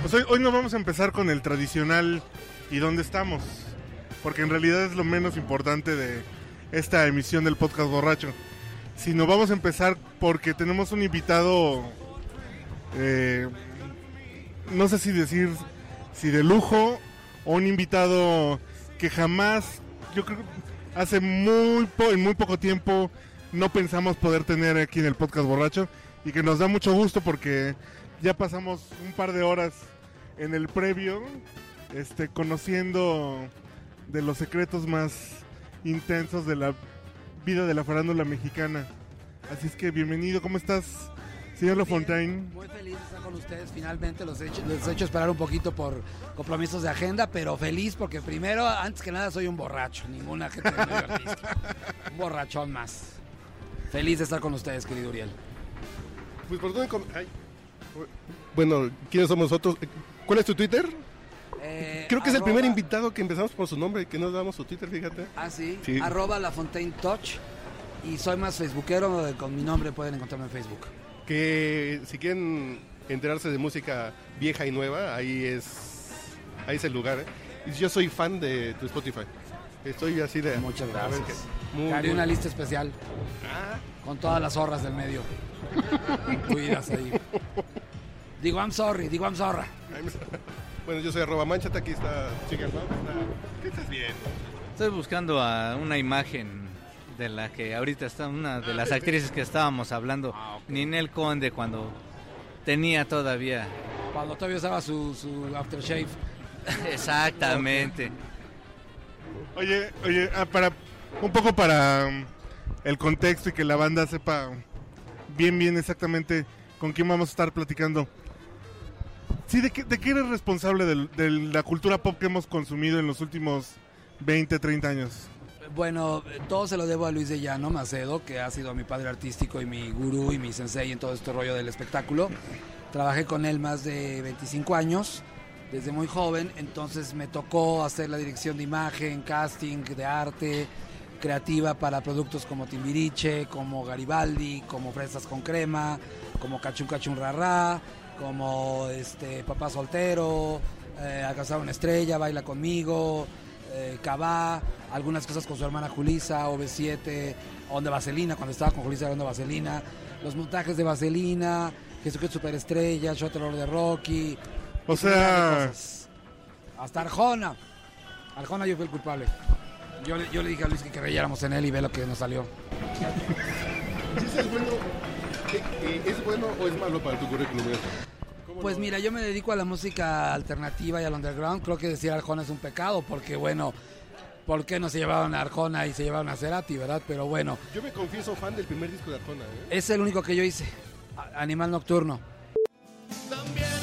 Pues hoy, hoy no vamos a empezar con el tradicional y dónde estamos, porque en realidad es lo menos importante de esta emisión del podcast borracho, sino vamos a empezar porque tenemos un invitado, eh, no sé si decir si de lujo o un invitado que jamás, yo creo, hace muy en muy poco tiempo no pensamos poder tener aquí en el podcast borracho y que nos da mucho gusto porque ya pasamos un par de horas en el previo, este, conociendo de los secretos más intensos de la vida de la farándula mexicana. Así es que bienvenido, ¿cómo estás, señor Lafontaine? Muy feliz de estar con ustedes. Finalmente los he hecho, les he hecho esperar un poquito por compromisos de agenda, pero feliz porque primero, antes que nada, soy un borracho. Ninguna gente del medio artístico. Un borrachón más. Feliz de estar con ustedes, querido Uriel. Pues por dónde com- ay. Bueno, ¿quiénes somos nosotros? ¿Cuál es tu Twitter? Eh, Creo que es el primer invitado que empezamos por su nombre, que nos damos su Twitter, fíjate. Ah, sí. Sí. Arroba La Fontaine Touch. Y soy más facebookero, con mi nombre pueden encontrarme en Facebook. Que si quieren enterarse de música vieja y nueva, ahí es ahí es el lugar. ¿eh? Y Yo soy fan de tu Spotify. Estoy así de... Muchas gracias. muy, Haré muy- una lista especial Ah, con todas las zorras del medio. Cuidas ahí. Digo, I'm sorry, digo, I'm sorry. ahí me- bueno, yo soy arroba manchata, aquí está Chicken ¿Qué estás viendo? Estoy buscando a una imagen de la que ahorita está una de las actrices que estábamos hablando, Ninel Conde, cuando tenía todavía. Cuando todavía usaba su, su aftershave. Exactamente. Oye, oye, ah, para un poco para um, el contexto y que la banda sepa bien, bien exactamente con quién vamos a estar platicando. Sí, ¿de qué, de qué eres responsable del- de, la cultura pop que hemos consumido en los últimos 20, 30 años? Bueno, todo se lo debo a Luis de Llano Macedo, que ha sido mi padre artístico y mi gurú y mi sensei en todo este rollo del espectáculo. Trabajé con él más de 25 años, desde muy joven, entonces me tocó hacer la dirección de imagen, casting, de arte, creativa para productos como Timbiriche, como Garibaldi, como Fresas con Crema, como Cachun Cachun Rarra, como este Papá Soltero, eh, Alcanzar una Estrella, Baila Conmigo, eh, Cabá, algunas cosas con su hermana Julisa, OV7, Onda Vaselina, cuando estaba con Julisa era Onda Vaselina, los montajes de Vaselina, Jesucristo Superestrella, Terror de Rocky. O sea. Hasta Arjona. Arjona yo fui el culpable. Yo, le- yo le dije a Luis que creyéramos en él y ve lo que nos salió. ¿Es bueno, eh, ¿Es bueno o es malo para tu currículum? Pues mira, yo me dedico a la música alternativa y al underground. Creo que decir Arjona es un pecado porque, bueno, ¿por qué no se llevaban a Arjona y se llevaban a Cerati, verdad? Pero bueno, Yo me confieso fan del primer disco de Arjona. ¿eh? es el único que yo hice. Animal Nocturno. También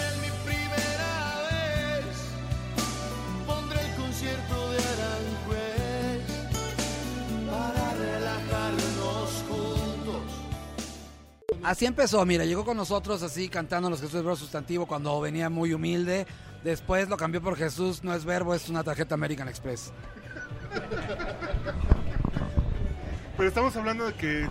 Así empezó, mira, llegó con nosotros así cantando los Jesús es verbo sustantivo cuando venía muy humilde. Después lo cambió por Jesús, no es verbo, es una tarjeta American Express. pero estamos hablando de que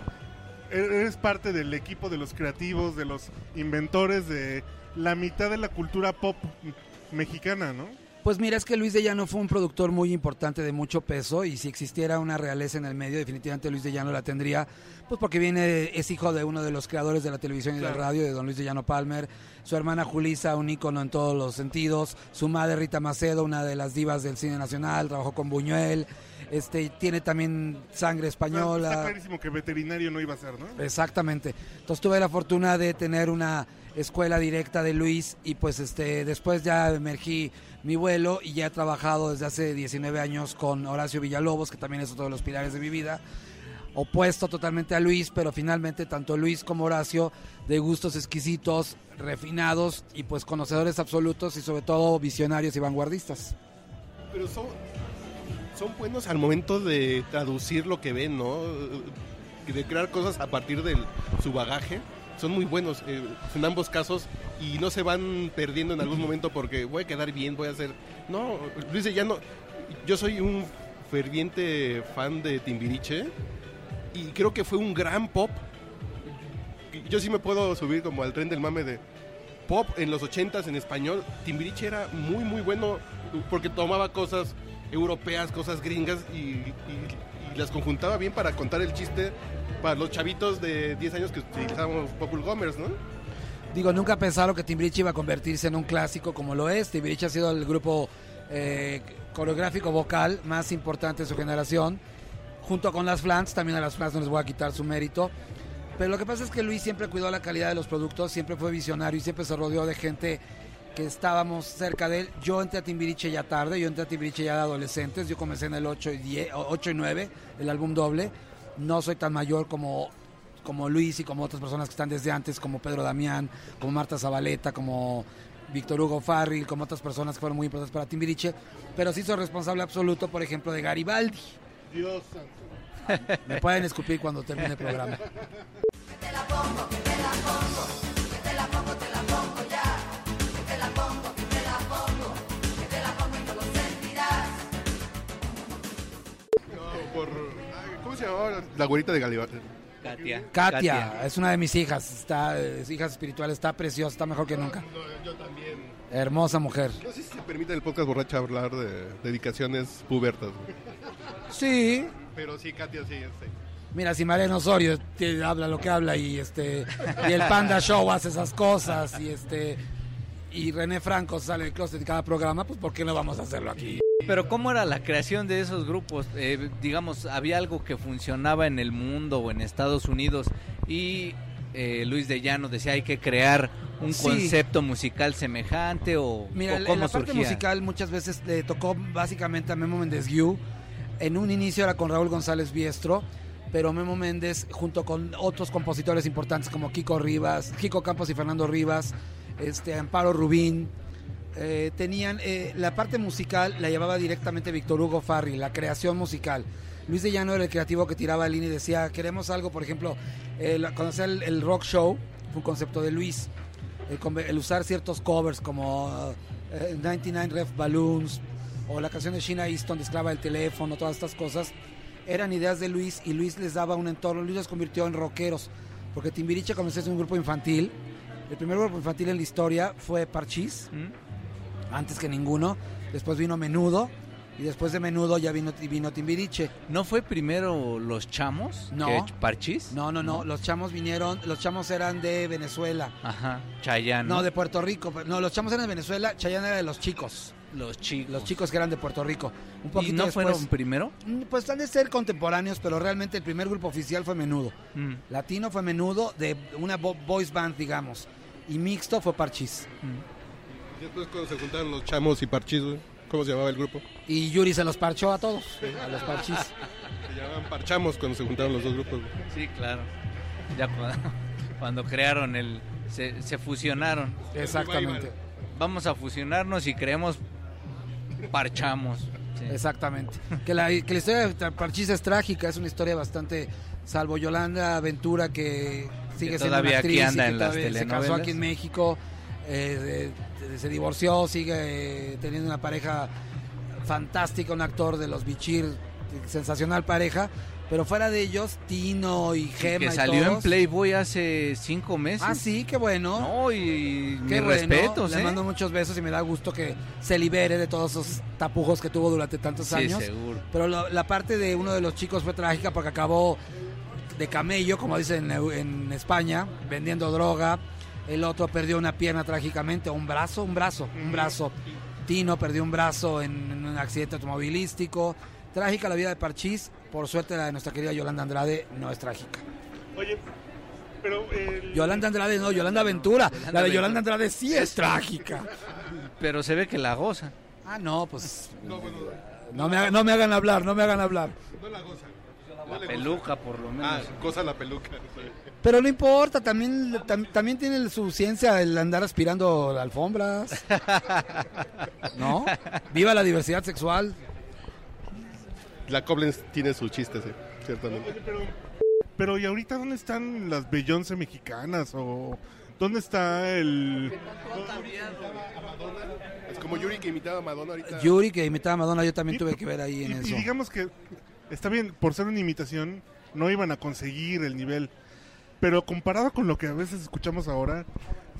eres parte del equipo de los creativos, de los inventores de la mitad de la cultura pop mexicana, ¿no? Pues mira, es que Luis de Llano fue un productor muy importante de mucho peso y si existiera una realeza en el medio, definitivamente Luis de Llano la tendría, pues porque viene, es hijo de uno de los creadores de la televisión y de la radio, de don Luis de Llano Palmer, su hermana Julisa, un ícono en todos los sentidos, su madre Rita Macedo, una de las divas del cine nacional, trabajó con Buñuel, este, tiene también sangre española. Está clarísimo que veterinario no iba a ser, ¿no? Exactamente. Entonces tuve la fortuna de tener una escuela directa de Luis y pues este después ya emergí mi vuelo y ya he trabajado desde hace 19 años con Horacio Villalobos, que también es otro de los pilares de mi vida. Opuesto totalmente a Luis, pero finalmente tanto Luis como Horacio de gustos exquisitos, refinados y pues conocedores absolutos y sobre todo visionarios y vanguardistas. Pero son, son buenos al momento de traducir lo que ven, ¿no? de crear cosas a partir de su bagaje. Son muy buenos eh, en ambos casos y no se van perdiendo en algún momento porque voy a quedar bien, voy a hacer... No, Luis de Llano, yo soy un ferviente fan de Timbiriche y creo que fue un gran pop. Yo sí me puedo subir como al tren del mame de pop en los 80s en español. Timbiriche era muy, muy bueno porque tomaba cosas europeas, cosas gringas y las conjuntaba bien para contar el chiste para los chavitos de 10 años que utilizábamos Popul Gomers, ¿no? Digo, nunca pensaron que Timbiriche iba a convertirse en un clásico como lo es. Timbiriche ha sido el grupo eh, coreográfico vocal más importante de su generación. Junto con las Flans, también a las Flans no les voy a quitar su mérito. Pero lo que pasa es que Luis siempre cuidó la calidad de los productos, siempre fue visionario y siempre se rodeó de gente que estábamos cerca de él. Yo entré a Timbiriche ya tarde, yo entré a Timbiriche ya de adolescentes, yo comencé en el 8 y, 10, o 8 y 9, el álbum doble. No soy tan mayor como, como Luis y como otras personas que están desde antes, como Pedro Damián, como Marta Zabaleta, como Víctor Hugo Farril, como otras personas que fueron muy importantes para Timbiriche, pero sí soy responsable absoluto, por ejemplo, de Garibaldi. Dios santo. Me pueden escupir cuando termine el programa. se llamaba la güerita de Galibar? Katia. Katia, es una de mis hijas, está, es hija espiritual, está preciosa, está mejor que nunca. yo también. Hermosa mujer. No sé si se permite el podcast borracha hablar de dedicaciones pubertas. güey. Sí, Pero sí, Katia, sí, sí. Mira, si Mariano Osorio te- habla lo que habla y este y el Panda Show hace esas cosas y este y René Franco sale del closet en cada programa, pues ¿por qué no vamos a hacerlo aquí? Pero ¿cómo era la creación de esos grupos? Eh, digamos, ¿había algo que funcionaba en el mundo o en Estados Unidos? Y eh, Luis de Llano decía, hay que crear un Sí. concepto musical semejante o, Mira, o en cómo la parte surgía? musical muchas veces le tocó básicamente a Memo Méndez Guiú. En un inicio era con Raúl González Biestro, pero Memo Méndez junto con otros compositores importantes como Kiko Rivas, Kiko Campos y Fernando Rivas, este Amparo Rubín, eh, tenían eh, la parte musical la llevaba directamente Víctor Hugo Farri, la creación musical. Luis de Llano era el creativo que tiraba el línea y decía, queremos algo, por ejemplo, el, hacía el, el rock show, fue un concepto de Luis, el, el usar ciertos covers como eh, 99 Ref Balloons o la canción de Sheena Easton de Esclava del Teléfono, todas estas cosas, eran ideas de Luis y Luis les daba un entorno, Luis los convirtió en rockeros, porque Timbiriche comenzó a ser un grupo infantil, el primer grupo infantil en la historia fue Parchís, ¿Mm? Antes que ninguno, después vino Menudo y después de Menudo ya vino, vino Timbiriche. ¿No fue primero los chamos? No. que Parchís? No, no, no, los chamos vinieron, los chamos eran de Venezuela. Ajá, Chayanne. No, de Puerto Rico. No, los chamos eran de Venezuela, Chayanne era de los chicos. los chicos. Los chicos que eran de Puerto Rico. Un ¿Y poquito no después, fueron primero? Mm, Pues han de ser contemporáneos, pero realmente el primer grupo oficial fue Menudo. Mm, Latino fue Menudo, de una boys band, digamos. Y mixto fue Parchís. mm. Después cuando se juntaron los chamos y parchís, güey, ¿cómo se llamaba el grupo? Y Yuri se los parchó a todos, a los Parchís. Se llamaban parchamos cuando se juntaron los dos grupos. güey. Sí, claro. Ya cuando, cuando crearon el... Se, se fusionaron. Exactamente. Vamos a fusionarnos y creemos... Parchamos. Sí. Exactamente. Que la, que la historia de Parchís es trágica, es una historia bastante. Salvo Yolanda Ventura, que sigue Que siendo todavía una aquí actriz anda y que en las se casó aquí en México, eh, se divorció, sigue eh, teniendo una pareja fantástica, un actor de los Bichir, sensacional pareja. Pero fuera de ellos, Tino y Gema. que y salió en. Playboy hace cinco meses. Ah, sí, qué bueno. No, y Qué bueno, respetos, Le ¿eh? mando muchos besos y me da gusto que se libere de todos esos tapujos que tuvo durante tantos Sí, años. seguro. Pero lo- la parte de uno de los chicos fue trágica porque acabó de camello, como dicen en, en España, vendiendo droga. El otro perdió una pierna trágicamente, un brazo, un brazo, un brazo. Tino perdió un brazo en, en un accidente automovilístico. Trágica la vida de Parchís. Por suerte la de nuestra querida Yolanda Andrade no es trágica. Oye, pero el- Yolanda Andrade no, Yolanda Ventura. Yolanda la de Ventura. Yolanda Andrade sí es trágica. Pero se ve que la goza. Ah, no, pues... No me, hagan, no me hagan hablar, no me hagan hablar. No la goza. La peluca, por lo menos. Ah, goza la peluca. Pero no importa, también, tam- también tiene su ciencia el andar aspirando alfombras. ¿No? Viva la diversidad sexual. La Koblenz tiene su chiste, sí, ciertamente. Pero Pero ¿y ahorita dónde están las Beyoncé mexicanas? ¿O dónde está el...? Es como Yuri que imitaba a Madonna ahorita. Yuri, que imitaba a Madonna, yo también Y- tuve que ver ahí en y, y eso. digamos que está bien, por ser una imitación, no iban a conseguir el nivel. Pero comparado con lo que a veces escuchamos ahora,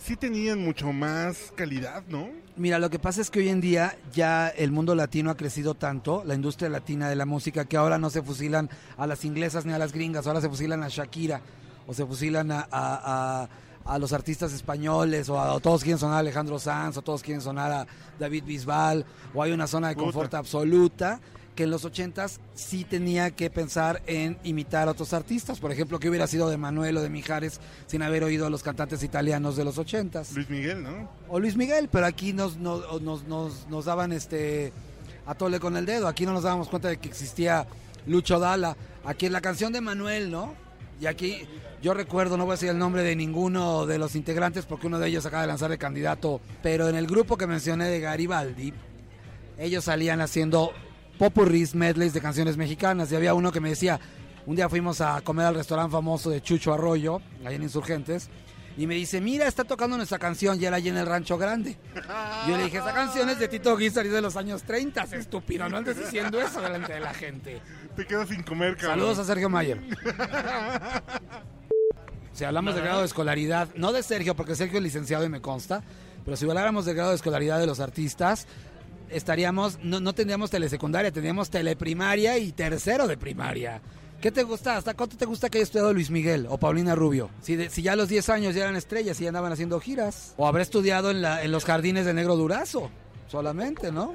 sí tenían mucho más calidad, ¿no? Mira, lo que pasa es que hoy en día ya el mundo latino ha crecido tanto, la industria latina de la música, que ahora no se fusilan a las inglesas ni a las gringas, ahora se fusilan a Shakira o se fusilan a, a- a- a los artistas españoles o, a, o todos quieren sonar a Alejandro Sanz o todos quieren sonar a David Bisbal o hay una zona de Puta. confort absoluta que en los ochentas sí tenía que pensar en imitar a otros artistas. Por ejemplo, que hubiera sido de Manuel o de Mijares sin haber oído a los cantantes italianos de los ochentas Luis Miguel, ¿no? o Luis Miguel, pero aquí nos, nos, nos, nos, nos daban este a tole con el dedo, aquí no nos dábamos cuenta de que existía Lucho Dala, aquí en la canción de Manuel, ¿no? Y aquí yo recuerdo, no voy a decir el nombre de ninguno de los integrantes porque uno de ellos acaba de lanzar de candidato, pero en el grupo que mencioné de Garibaldi, ellos salían haciendo popurris, medleys de canciones mexicanas y había uno que me decía, un día fuimos a comer al restaurante famoso de Chucho Arroyo, ahí en Insurgentes, y me dice, mira, está tocando nuestra canción, y era allí en el Rancho Grande. Yo le dije, esa canción es de Tito Guizar y de los años 30, estúpido, no andes diciendo eso delante de la gente. Te quedas sin comer, cabrón. Saludos a Sergio Mayer. Si hablamos de grado de escolaridad, no de Sergio, porque Sergio es licenciado y me consta, pero si habláramos del grado de escolaridad de los artistas, estaríamos, no, no tendríamos telesecundaria, tendríamos teleprimaria y tercero de primaria. ¿Qué te gusta? ¿Hasta cuánto te gusta que haya estudiado Luis Miguel o Paulina Rubio? Si, de- si ya a los 10 años ya eran estrellas y ya andaban haciendo giras. O habrá estudiado en, la- en los jardines de Negro Durazo, solamente, ¿no?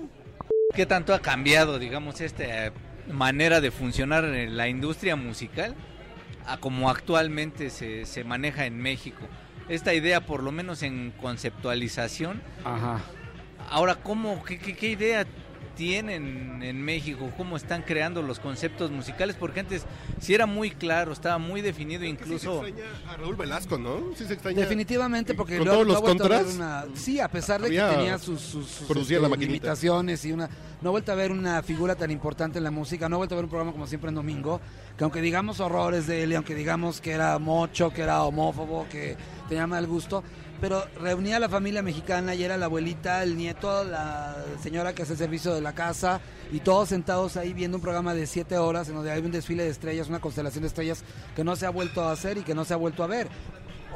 ¿Qué tanto ha cambiado, digamos, esta manera de funcionar en la industria musical a como actualmente se, se maneja en México? Esta idea, por lo menos en conceptualización, Ajá. Ahora, ¿cómo, qué, qué- qué idea tienen en México? ¿Cómo están creando los conceptos musicales? Porque antes sí era muy claro, estaba muy definido, incluso... Sí se extraña a Raúl Velasco, ¿no? Sí se extraña. Definitivamente, porque Con luego todos los no ha vuelto a ver contras, una- sí, a pesar de que tenía sus, sus, sus, este, la limitaciones y una, no ha vuelto a ver una figura tan importante en la música, no ha vuelto a ver un programa como siempre en domingo, que aunque digamos horrores de él, y aunque digamos que era mocho, que era homófobo, que tenía mal gusto, pero reunía a la familia mexicana y era la abuelita, el nieto, la señora que hace el servicio de la casa y todos sentados ahí viendo un programa de siete horas en donde hay un desfile de estrellas, una constelación de estrellas que no se ha vuelto a hacer y que no se ha vuelto a ver.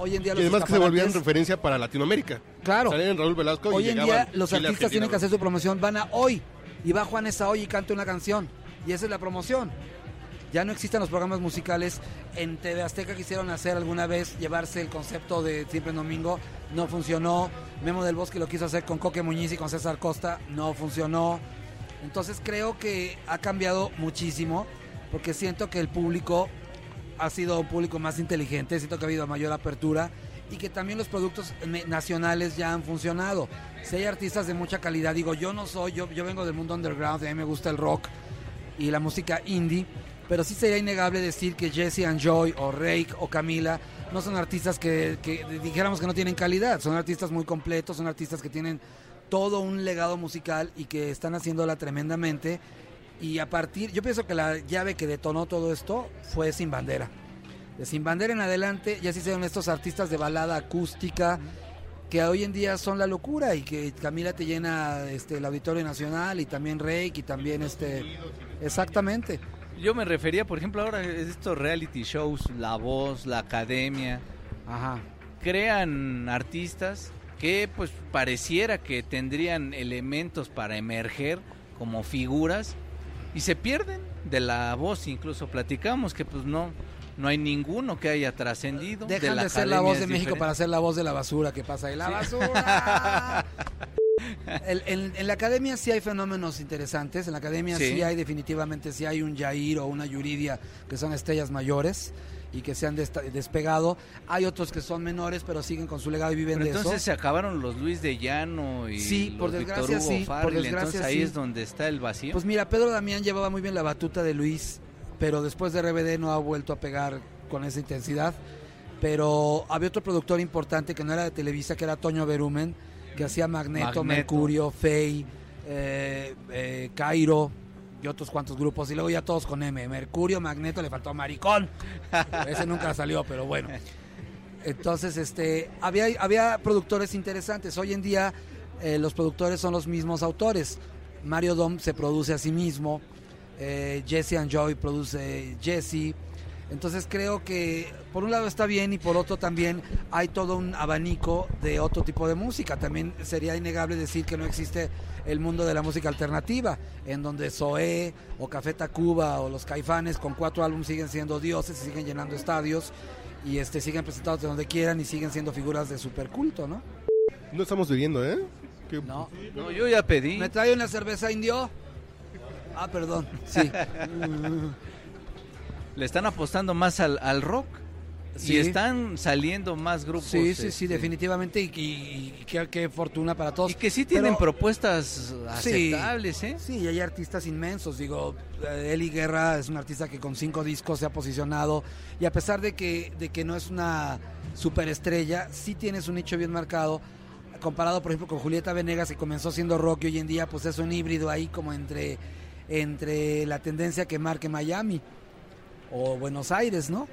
Hoy en día Y los además que se volvían referencia para Latinoamérica. Claro. Salían Raúl Velasco Hoy y en día los Chile, artistas tienen que hacer su promoción, van a hoy y va Juan esa hoy y canta una canción y esa es la promoción. Ya no existen los programas musicales. En TV Azteca quisieron hacer alguna vez llevarse el concepto de Siempre en Domingo, no funcionó. Memo del Bosque lo quiso hacer con Coque Muñiz y con César Costa, no funcionó. Entonces creo que ha cambiado muchísimo porque siento que el público ha sido un público más inteligente, siento que ha habido mayor apertura y que también los productos nacionales ya han funcionado. Si hay artistas de mucha calidad, digo, yo no soy, yo, yo vengo del mundo underground, a mí me gusta el rock y la música indie, pero sí sería innegable decir que Jesse and Joy o Rake o Camila no son artistas que, dijéramos que no tienen calidad, son artistas muy completos, son artistas que tienen todo un legado musical y que están haciéndola tremendamente. Y a partir, yo pienso que la llave que detonó todo esto fue Sin Bandera. De Sin Bandera en adelante ya se hicieron estos artistas de balada acústica que hoy en día son la locura y que Camila te llena este el Auditorio Nacional y también Rake y también este exactamente. Yo me refería, por ejemplo, ahora estos reality shows, La Voz, La Academia, Ajá. crean artistas que pues pareciera que tendrían elementos para emerger como figuras y se pierden de la voz, incluso platicamos que pues no no hay ninguno que haya trascendido. Dejan la de ser la voz de México diferente. para ser la voz de la basura que pasa ahí. ¡La basura! El- en, en la academia sí hay fenómenos interesantes. En la academia sí. Sí. hay definitivamente, sí hay un Yair o una Yuridia que son estrellas mayores y que se han despegado. Hay otros que son menores pero siguen con su legado y viven Pero de entonces eso. se acabaron los Luis de Llano y Sí, los por desgracia Hugo sí, por Farrell, desgracia entonces ahí sí. es donde está el vacío. Pues mira, Pedro Damián llevaba muy bien la batuta de Luis, pero después de RBD no ha vuelto a pegar con esa intensidad. Pero había otro productor importante que no era de Televisa, que era Toño Berumen, que hacía Magneto, Magneto. Mercurio, Fey, eh, eh, Cairo, y otros cuantos grupos, y luego ya todos con M. Mercurio, Magneto, le faltó Maricón. Ese nunca salió, pero bueno. Entonces, este, había, había productores interesantes. Hoy en día eh, los productores son los mismos autores. Mario Dom se produce a sí mismo, Jesse and Joy produce Jesse. Entonces creo que por un lado está bien y por otro también hay todo un abanico de otro tipo de música. También sería innegable decir que no existe el mundo de la música alternativa, en donde Zoé o Café Tacuba o los Caifanes con cuatro álbumes siguen siendo dioses y siguen llenando estadios y este siguen presentados de donde quieran y siguen siendo figuras de superculto, ¿no? No estamos bebiendo, ¿eh? No. No, yo ya pedí. ¿Me trae una cerveza indio? Ah, perdón. Sí. Le están apostando más al, al rock. Sí. Y están saliendo más grupos. Sí, sí, sí, este, definitivamente. Y, y- y qué, qué fortuna para todos. Y que sí tienen Pero- propuestas Sí. aceptables, ¿eh? Sí, y hay artistas inmensos. Digo, eh, Eli Guerra es un artista que con cinco discos se ha posicionado. Y a pesar de que, de que no es una superestrella, sí tienes un nicho bien marcado. Comparado, por ejemplo, con Julieta Venegas, que comenzó siendo rock y hoy en día pues es un híbrido ahí como entre, entre la tendencia que marque Miami o Buenos Aires, ¿no?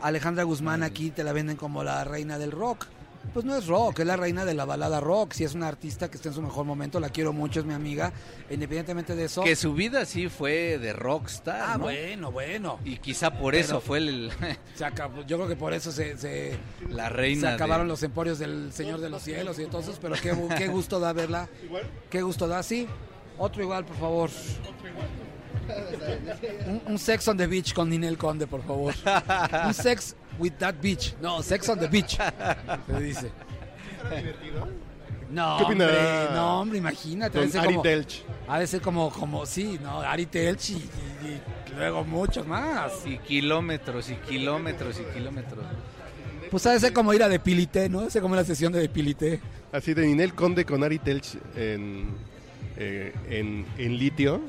Alejandra Guzmán aquí te la venden como la reina del rock. Pues no es rock, es la reina de la balada rock. Si es una artista que está en su mejor momento, la quiero mucho, es mi amiga. Independientemente de eso. Que su vida sí fue de rockstar, Ah, ¿no? bueno, bueno. Y quizá por Pero- eso fue el- Se acabó- yo creo que por eso se, se, la se reina. de- acabaron los emporios del Señor de los Cielos y entonces, pero qué, qué gusto da verla. Qué gusto da, sí. Otro igual, por favor. Un, un sex on the beach con Ninel Conde, por favor. Un sex with that beach. No, sex on the beach. Se dice. No, ¿Qué hombre, opinará no, hombre, imagínate. ha de Don ser Ari como- Telch. Ha de ser como, como, sí, ¿no? Ari Telch y, y- y luego muchos más. Y kilómetros y kilómetros y kilómetros. Pues ha de ser como ir a Depilité, ¿no? Ha de ser como la sesión de Depilité. Así de Ninel Conde con Ari Telch en, eh, en, en litio.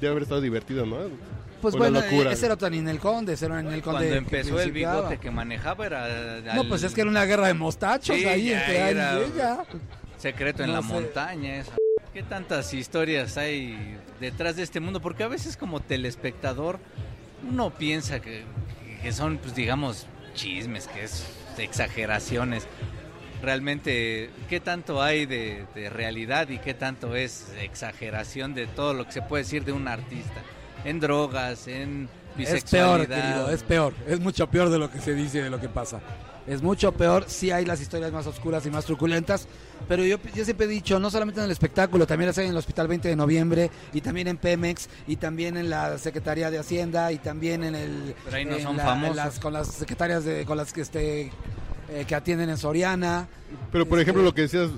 Debe haber estado divertido, ¿no? Pues una bueno, locura. ese era otro Ninel Conde, ese era Ninel Conde. Cuando que empezó el bigote que manejaba era... No, pues es que era una guerra de mostachos Sí, ahí entre Ari era- y ella. Secreto en No la sé. montaña. esa. ¿Qué tantas historias hay detrás de este mundo? Porque a veces como telespectador uno piensa que, que son, pues digamos, chismes, que es exageraciones. Realmente, ¿qué tanto hay de, de realidad y qué tanto es exageración de todo lo que se puede decir de un artista? En drogas, en Es peor, bisexualidad. querido, es peor. Es mucho peor de lo que se dice, de lo que pasa. Es mucho peor, sí hay las historias más oscuras y más truculentas, pero yo, yo siempre he dicho, no solamente en el espectáculo, también las hay en el Hospital 20 de Noviembre, y también en Pemex, y también en la Secretaría de Hacienda, y también en el... Pero ahí no son la- famosos. las- con las secretarias de, con las que, este, eh, que atienden en Soriana. Pero por Este- ejemplo, lo que decías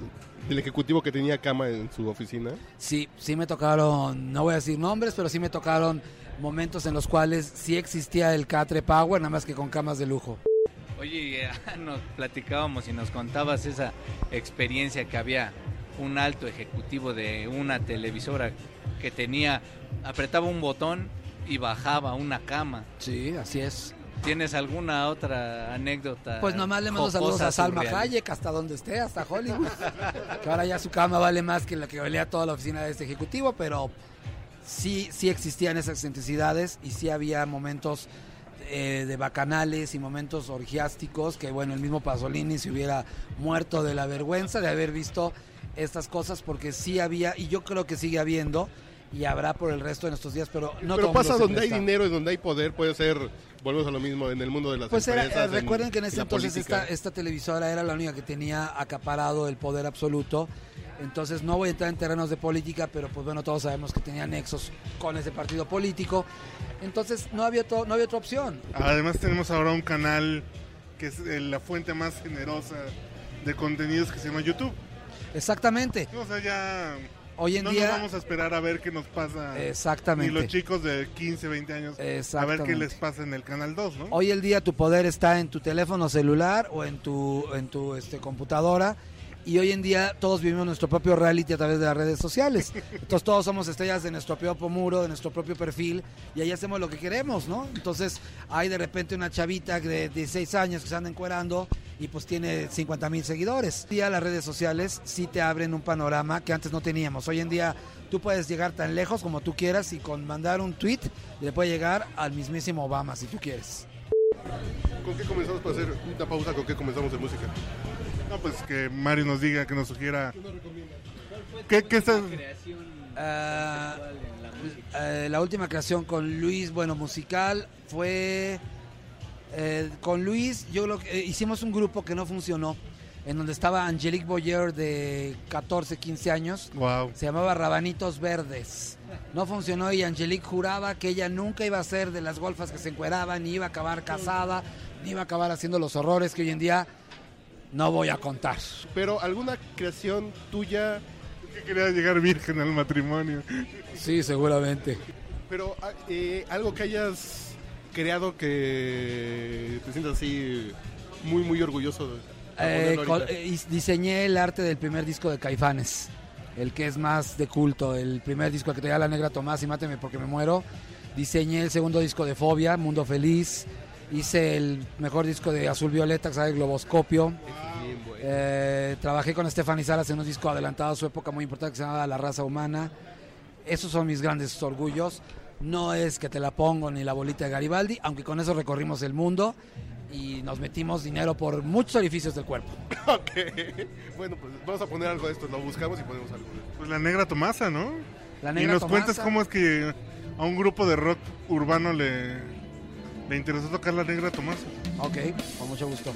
del ejecutivo que tenía cama en su oficina. Sí, sí me tocaron, no voy a decir nombres, pero sí me tocaron momentos en los cuales sí existía el Catre Power, nada más que con camas de lujo. Oye, eh, nos platicábamos y nos contabas esa experiencia que había un alto ejecutivo de una televisora que tenía, apretaba un botón y bajaba una cama. Sí, así es. ¿Tienes alguna otra anécdota? Pues nomás le mando saludos a Salma surreal? Hayek hasta donde esté, hasta Hollywood. que ahora ya su cama vale más que la que valía toda la oficina de este ejecutivo, pero sí, sí existían esas excentricidades y sí había momentos eh, de bacanales y momentos orgiásticos que, bueno, el mismo Pasolini se hubiera muerto de la vergüenza de haber visto estas cosas porque sí había, y yo creo que sigue habiendo, y habrá por el resto de nuestros días, pero no todo Pero pasa mundo donde hay dinero y donde hay poder, puede ser, volvemos a lo mismo, en el mundo de las Pues era, empresas. eh, recuerden que en ese entonces esta, esta televisora era la única que tenía acaparado el poder absoluto. Entonces no voy a entrar en terrenos de política, pero pues bueno, todos sabemos que tenía nexos con ese partido político. Entonces no había, to- no había otra opción. Además tenemos ahora un canal que es eh, la fuente más generosa de contenidos que se llama YouTube. Exactamente. O sea, ya Hoy en no día... nos vamos a esperar a ver qué nos pasa. Exactamente. los chicos de 15, 20 años. A ver qué les pasa en el canal 2, ¿no? Hoy el día tu poder está en tu teléfono celular o en tu, en tu este, computadora. Y hoy en día todos vivimos nuestro propio reality a través de las redes sociales. Entonces todos somos estrellas de nuestro propio muro, de nuestro propio perfil, y ahí hacemos lo que queremos, ¿no? Entonces hay de repente una chavita de 16 años que se anda encuerando y pues tiene 50 mil seguidores. Hoy día las redes sociales sí te abren un panorama que antes no teníamos. Hoy en día tú puedes llegar tan lejos como tú quieras y con mandar un tweet le puede llegar al mismísimo Obama si tú quieres. ¿Con qué comenzamos para hacer una pausa? ¿Con qué comenzamos de música? No, pues que Mario nos diga, que nos sugiera. ¿Qué, qué estás- eh, la última creación con Luis, bueno, musical, fue eh, con Luis, yo lo que, eh, hicimos un grupo que no funcionó, en donde estaba Angelique Boyer de 14, 15 años, Wow. se llamaba Rabanitos Verdes. No funcionó y Angelique juraba que ella nunca iba a ser de las golfas que se encueraban, ni iba a acabar casada, ni iba a acabar haciendo los horrores que hoy en día no voy a contar. Pero alguna creación tuya, Que quería llegar virgen al matrimonio. Sí, seguramente. pero ah, eh, algo que hayas creado que te sientas así muy, muy orgulloso de Eh, eh, diseñé el arte del primer disco de Caifanes, el que es más de culto, el primer disco que traía la negra Tomás y Máteme porque me muero. Diseñé el segundo disco de Fobia, Mundo Feliz. Hice el mejor disco de Azul Violeta, que llama Globoscopio. Eh, trabajé con Stephanie Salas en un disco adelantado a su época muy importante que se llamaba La Raza Humana. Esos son mis grandes orgullos. No es que te la pongo ni la bolita de Garibaldi, aunque con eso recorrimos el mundo y nos metimos dinero por muchos orificios del cuerpo. Ok. Bueno, pues vamos a poner algo de esto. Lo buscamos y ponemos algo de esto. Pues la negra Tomasa, ¿no? La y negra nos Tomasa. cuentas cómo es que a un grupo de rock urbano le, le interesó tocar la negra Tomasa. Ok, con mucho gusto.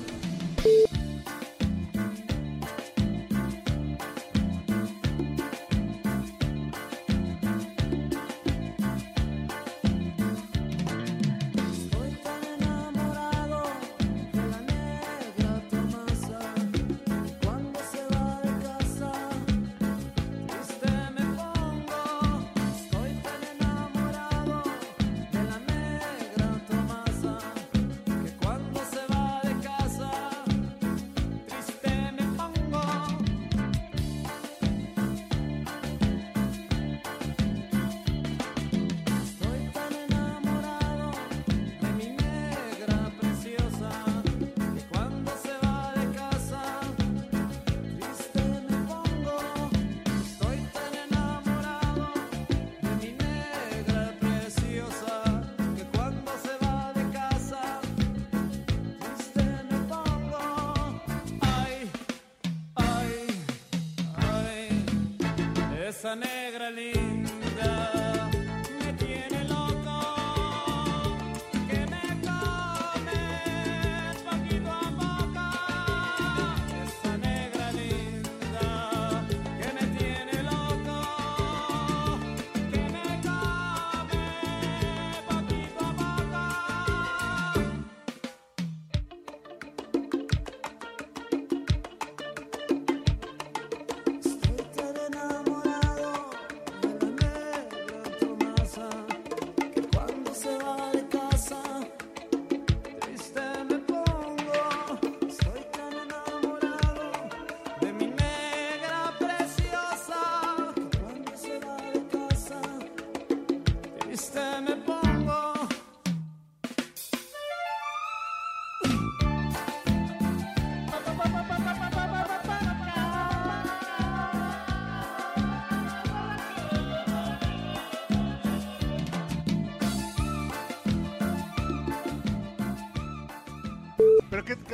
Esa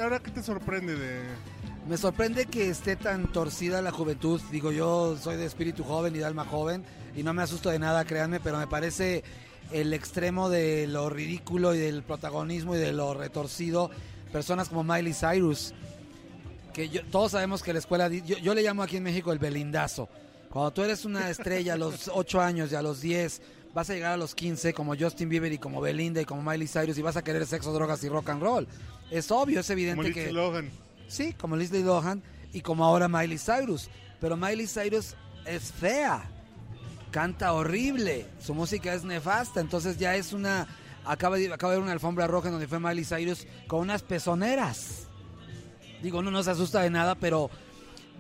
ahora qué te sorprende de... Me sorprende que esté tan torcida la juventud. Digo, yo soy de espíritu joven y de alma joven y no me asusto de nada, créanme, pero me parece el extremo de lo ridículo y del protagonismo y de lo retorcido. Personas como Miley Cyrus, que yo- todos sabemos que la escuela, yo, yo le llamo aquí en México el belindazo. Cuando tú eres una estrella a los 8 años y a los 10, vas a llegar a los 15 como Justin Bieber y como Belinda y como Miley Cyrus y vas a querer sexo, drogas y rock and roll. Es obvio, es Como evidente Lindsay que... Lohan. Sí, como Lindsay Lohan y como ahora Miley Cyrus. Pero Miley Cyrus es fea. Canta horrible. Su música es nefasta. Entonces ya es una... Acaba de, acaba de ver una alfombra roja en donde fue Miley Cyrus con unas pezoneras. Digo, no nos asusta de nada, pero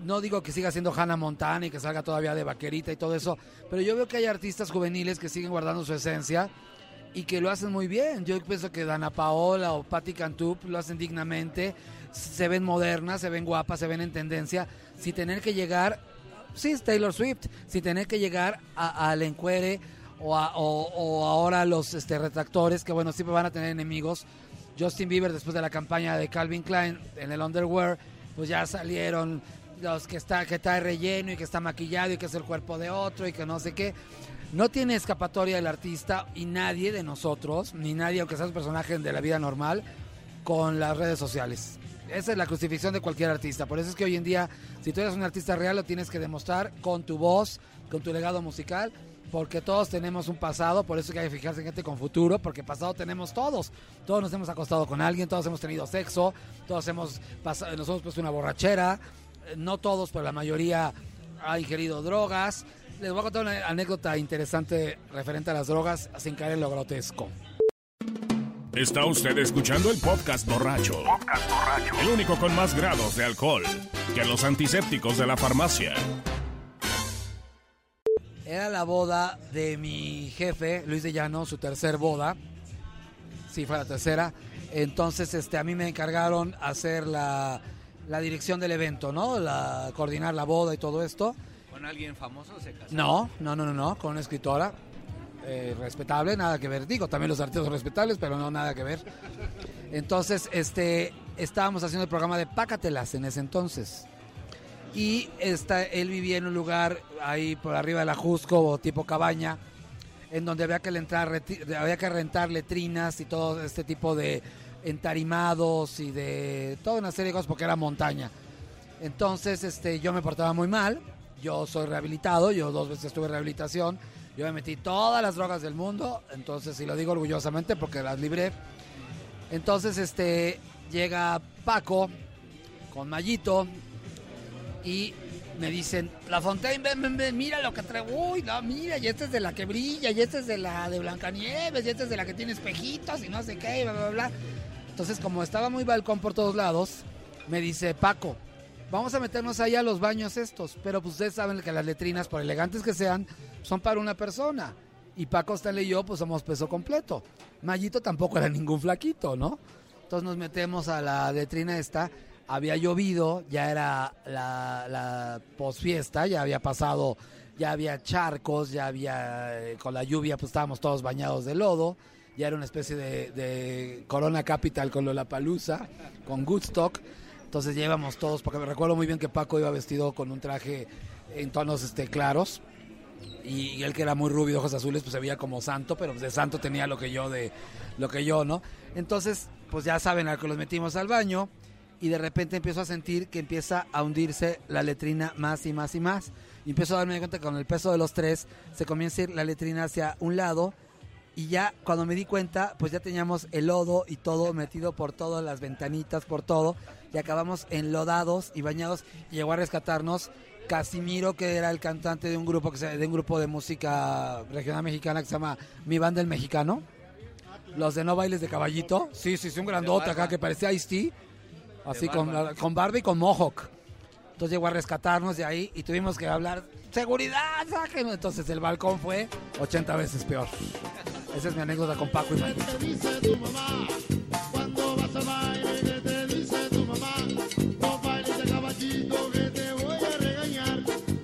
no digo que siga siendo Hannah Montana y que salga todavía de vaquerita y todo eso. Pero yo veo que hay artistas juveniles que siguen guardando su esencia y que lo hacen muy bien. Yo pienso que Dana Paola o Patti Cantú lo hacen dignamente, se ven modernas, se ven guapas, se ven en tendencia, sin tener que llegar, sí, es Taylor Swift, sin tener que llegar al encuere o, a- o- o ahora los este, retractores, que bueno, siempre van a tener enemigos. Justin Bieber, después de la campaña de Calvin Klein en el underwear, pues ya salieron los que está que está relleno y que está maquillado y que es el cuerpo de otro y que no sé qué. No tiene escapatoria el artista y nadie de nosotros, ni nadie, aunque sea un personaje de la vida normal, con las redes sociales. Esa es la crucifixión de cualquier artista. Por eso es que hoy en día, si tú eres un artista real, lo tienes que demostrar con tu voz, con tu legado musical, porque todos tenemos un pasado, por eso es que hay que fijarse en gente con futuro, porque pasado tenemos todos. Todos nos hemos acostado con alguien, todos hemos tenido sexo, todos hemos pasado, nos hemos puesto una borrachera, no todos, pero la mayoría ha ingerido drogas. Les voy a contar una anécdota interesante referente a las drogas sin caer en lo grotesco. Está usted escuchando el podcast borracho. El único con más grados de alcohol que los antisépticos de la farmacia. Era la boda de mi jefe, Luis de Llano, su tercer boda. Sí, fue la tercera. Entonces, este, a mí me encargaron hacer la, la dirección del evento, ¿no? La, coordinar la boda y todo esto. ¿Con alguien famoso? No, no, no, no, con una escritora eh, respetable, nada que ver. Digo, también los artistas respetables, pero no nada que ver. Entonces, este, estábamos haciendo el programa de Pácatelas en ese entonces. Y él vivía en un lugar ahí por arriba de la Jusco tipo cabaña, en donde había que, entrar, había que rentar letrinas y todo este tipo de entarimados y de toda una serie de cosas porque era montaña. Entonces, este, yo me portaba muy mal. Yo soy rehabilitado, yo dos veces tuve rehabilitación. Yo me metí todas las drogas del mundo, entonces, y lo digo orgullosamente porque las libré. Entonces, este, llega Paco con Mayito y me dicen, La Fontaine, ven, ven, ven, mira lo que traigo. Uy, no, mira, y esta es de la que brilla, y esta es de la de Blancanieves, y esta es de la que tiene espejitos y no sé qué, y bla, bla, bla. Entonces, como estaba muy balcón por todos lados, me dice, Paco, vamos a meternos ahí a los baños estos. Pero pues ustedes saben que las letrinas, por elegantes que sean, son para una persona. Y Paco Stanley y yo, pues somos peso completo. Mayito tampoco era ningún flaquito, ¿no? Entonces nos metemos a la letrina esta. Había llovido, ya era la, la posfiesta, ya había pasado, ya había charcos, ya había, eh, con la lluvia, pues estábamos todos bañados de lodo. Ya era una especie de, Corona Capital con Lollapalooza, con Goodstock. Entonces ya todos, porque me recuerdo muy bien que Paco iba vestido con un traje en tonos este, claros. Y, y él que era muy rubio, ojos azules, pues se veía como santo, pero de santo tenía lo que yo de lo que yo, ¿no? Entonces, pues ya saben, a que los metimos al baño y de repente empiezo a sentir que empieza a hundirse la letrina más y más y más. Y empiezo a darme cuenta que con el peso de los tres se comienza a ir la letrina hacia un lado y ya cuando me di cuenta, pues ya teníamos el lodo y todo metido por todas las ventanitas, por todo. Y acabamos enlodados y bañados. Y llegó a rescatarnos Casimiro, que era el cantante de un grupo que se- de un grupo de música regional mexicana que se llama Mi Banda el Mexicano. Los de No Bailes de Caballito. Sí, sí, sí, un grandote acá que parecía Ice-T. Así con, con barba y con mohawk. Entonces llegó a rescatarnos de ahí y tuvimos que hablar, seguridad. Entonces el balcón fue 80 veces peor. Esa es mi anécdota con Paco y Mayito. te dice tu mamá? Cuando vas al baile, ¿qué te dice tu mamá? No bailes de caballito que te voy a regañar.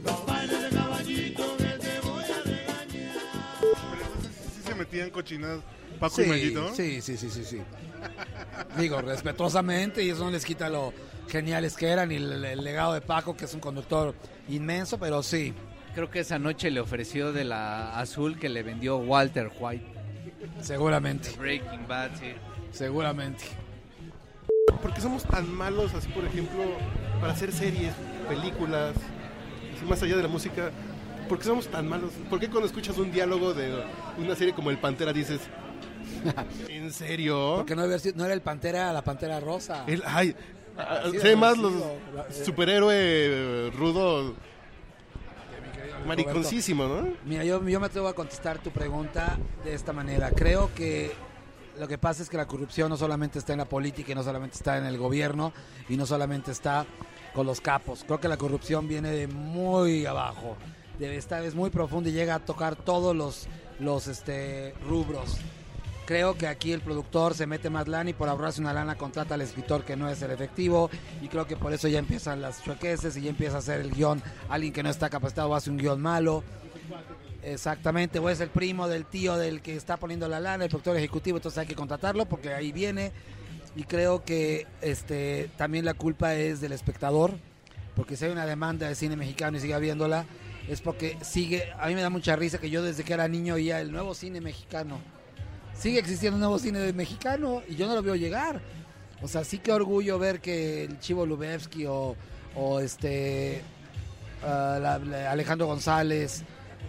No bailes de caballito que te voy a regañar. Pero entonces sí se metían cochinadas Paco y Mayito. sí, sí, sí, sí, sí. Digo, respetuosamente y eso no les quita lo geniales que eran y el, el legado de Paco, que es un conductor inmenso, pero sí. Creo que esa noche le ofreció de la azul que le vendió Walter White. Seguramente, Breaking Bad, sí. seguramente. Porque somos tan malos, así por ejemplo, para hacer series, películas, así más allá de la música. ¿Por qué somos tan malos? ¿Por qué cuando escuchas un diálogo de una serie como El Pantera dices, ¿en serio? Porque no, había sido- no era el Pantera, era la Pantera Rosa. El, ay, sé más los superhéroe rudo, mariconcísimo, ¿no? Mira, yo, yo me atrevo a contestar tu pregunta de esta manera. Creo que lo que pasa es que la corrupción no solamente está en la política y no solamente está en el gobierno y no solamente está con los capos. Creo que la corrupción viene de muy abajo, de esta vez muy profunda y llega a tocar todos los, los este, rubros. Creo que aquí el productor se mete más lana y por ahorrarse una lana contrata al escritor que no es el efectivo y creo que por eso ya empiezan las chuequeses y ya empieza a hacer el guion alguien que no está capacitado hace un guion malo. Exactamente, o es el primo del tío del que está poniendo la lana, el productor ejecutivo, entonces hay que contratarlo porque ahí viene. Y creo que este también la culpa es del espectador, porque si hay una demanda de cine mexicano y sigue habiéndola, es porque sigue, a mí me da mucha risa que yo desde que era niño oía el nuevo cine mexicano. Sigue existiendo un nuevo cine de mexicano y yo no lo veo llegar. O sea, sí que orgullo ver que el Chivo Lubevsky o, o este ah, la- la- Alejandro González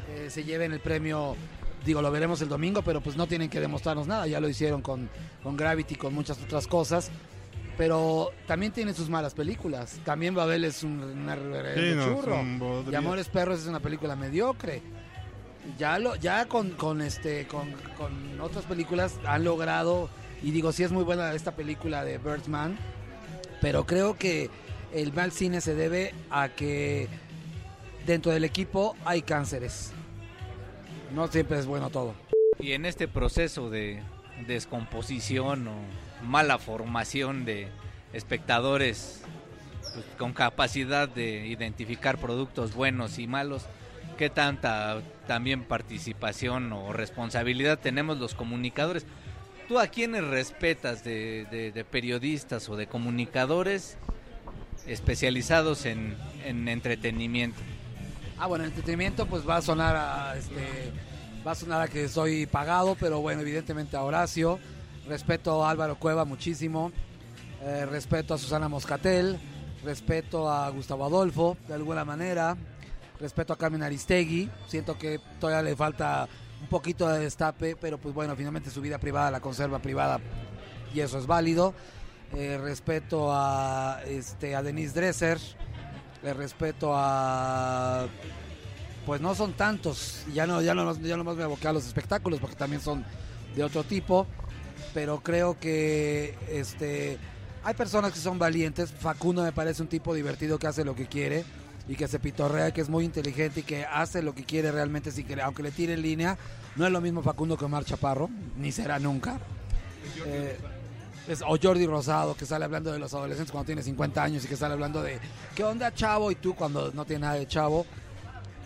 eh, se lleven el premio. Digo, lo veremos el domingo, pero pues no tienen que demostrarnos nada. Ya lo hicieron con, con Gravity, con muchas otras cosas. Pero también tiene sus malas películas. También Babel es un, una Sí, no, churro. Y Amores Perros es una película mediocre. Ya lo, ya con, con este, con, con otras películas han logrado, y digo, sí es muy buena esta película de Birdman, pero creo que el mal cine se debe a que dentro del equipo hay cánceres. No siempre es bueno todo. Y en este proceso de descomposición o mala formación de espectadores pues, con capacidad de identificar productos buenos y malos, ¿qué tanta también participación o responsabilidad tenemos los comunicadores? ¿Tú a quiénes respetas de, periodistas o de comunicadores especializados en, en entretenimiento? Ah, bueno, entretenimiento pues va a sonar a este va a sonar a que soy pagado, pero bueno, evidentemente a Horacio, respeto a Álvaro Cueva muchísimo, eh, respeto a Susana Moscatel, respeto a Gustavo Adolfo de alguna manera, respeto a Carmen Aristegui, siento que todavía le falta un poquito de destape, pero pues bueno, finalmente su vida privada la conserva privada y eso es válido. Eh, respeto a este a Denise Dresser, le respeto a pues no son tantos ya no ya no ya nomás me aboqué a los espectáculos porque también son de otro tipo pero creo que este hay personas que son valientes Facundo me parece un tipo divertido que hace lo que quiere y que se pitorrea que es muy inteligente y que hace lo que quiere realmente sin que aunque le tire en línea no es lo mismo Facundo que Omar Chaparro ni será nunca Eh, o Jordi Rosado, que sale hablando de los adolescentes cuando tiene 50 años y que sale hablando de qué onda chavo y tú cuando no tiene nada de chavo.